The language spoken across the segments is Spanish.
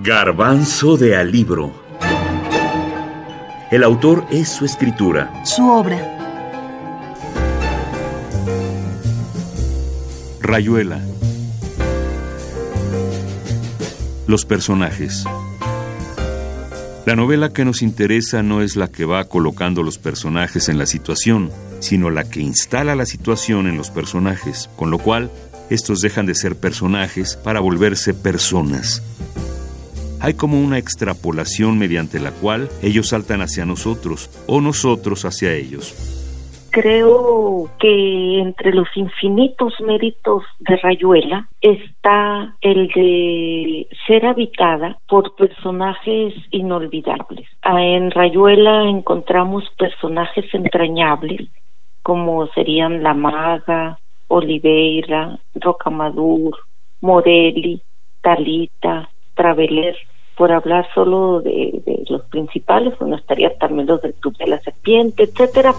Garbanzo de Alibro. El autor es su escritura. Su obra. Rayuela. Los personajes. La novela que nos interesa no es la que va colocando los personajes en la situación, sino la que instala la situación en los personajes, con lo cual estos dejan de ser personajes para volverse personas. Hay como una extrapolación mediante la cual ellos saltan hacia nosotros o nosotros hacia ellos. Creo que entre los infinitos méritos de Rayuela está el de ser habitada por personajes inolvidables. Ah, en Rayuela encontramos personajes entrañables como serían La Maga, Oliveira, Rocamadur, Morelli, Talita, Traveler, por hablar solo de, los principales, bueno, estaría también los del Club de la Serpiente, etcétera.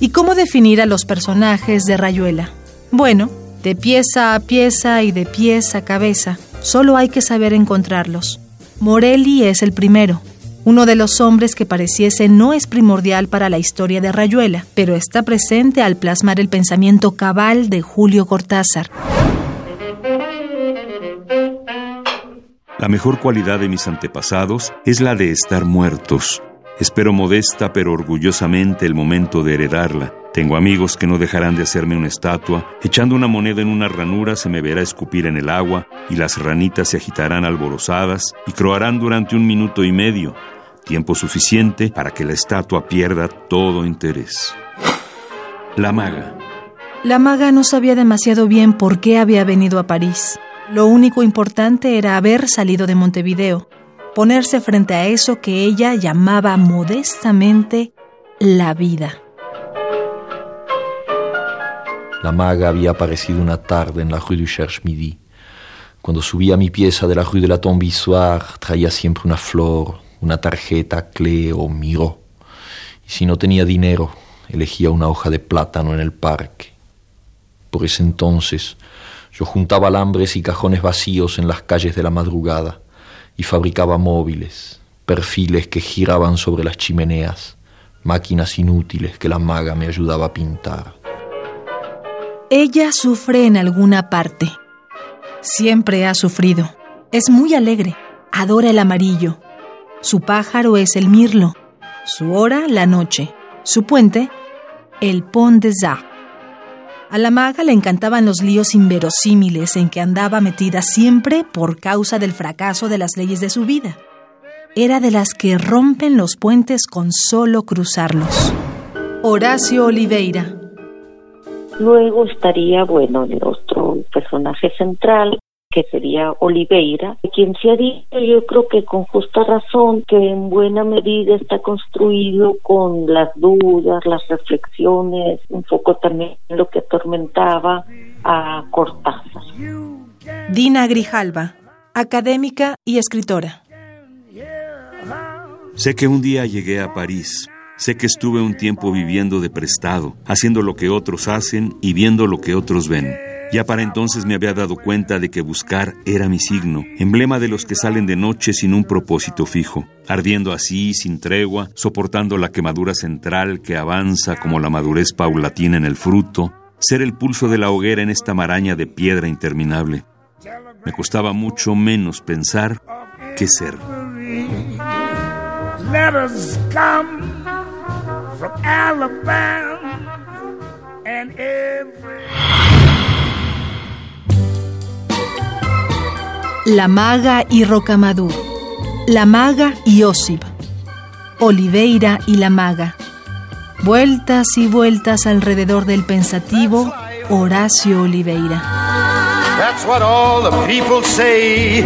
¿Y cómo definir a los personajes de Rayuela? Bueno, de pieza a pieza y de pieza a cabeza, solo hay que saber encontrarlos. Morelli es el primero, uno de los hombres que pareciese no es primordial para la historia de Rayuela, pero está presente al plasmar el pensamiento cabal de Julio Cortázar. La mejor cualidad de mis antepasados es la de estar muertos. Espero modesta pero orgullosamente el momento de heredarla. Tengo amigos que no dejarán de hacerme una estatua. Echando una moneda en una ranura se me verá escupir en el agua y las ranitas se agitarán alborozadas y croarán durante un minuto y medio, tiempo suficiente para que la estatua pierda todo interés. La maga. La maga no sabía demasiado bien por qué había venido a París. Lo único importante era haber salido de Montevideo, ponerse frente a eso que ella llamaba modestamente la vida. La maga había aparecido una tarde en la rue du Cherche-Midi. Cuando subía a mi pieza de la rue de la Tombe-Issoire, traía siempre una flor, una tarjeta, clé o miró. Y si no tenía dinero, elegía una hoja de plátano en el parque. Por ese entonces, yo juntaba alambres y cajones vacíos en las calles de la madrugada y fabricaba móviles, perfiles que giraban sobre las chimeneas, máquinas inútiles que la maga me ayudaba a pintar. Ella sufre en alguna parte. Siempre ha sufrido. Es muy alegre. Adora el amarillo. Su pájaro es el mirlo. Su hora, la noche. Su puente, el pont des Arts. A la maga le encantaban los líos inverosímiles en que andaba metida siempre por causa del fracaso de las leyes de su vida. Era de las que rompen los puentes con solo cruzarlos. Horacio Oliveira. Luego estaría, bueno, el otro personaje central, que sería Oliveira, quien se ha dicho, yo creo que con justa razón, que en buena medida está construido con las dudas, las reflexiones, un poco también lo que atormentaba a Cortázar. Dina Grijalva, académica y escritora. Sé que un día llegué a París. Sé que estuve un tiempo viviendo de prestado, haciendo lo que otros hacen y viendo lo que otros ven. Ya para entonces me había dado cuenta de que buscar era mi signo, emblema de los que salen de noche sin un propósito fijo, ardiendo así, sin tregua, soportando la quemadura central que avanza como la madurez paulatina en el fruto, ser el pulso de la hoguera en esta maraña de piedra interminable. Me costaba mucho menos pensar que ser. La Maga y Rocamadur, La Maga y Osib, Oliveira y La Maga. Vueltas y vueltas alrededor del pensativo Horacio Oliveira. That's what all the people say.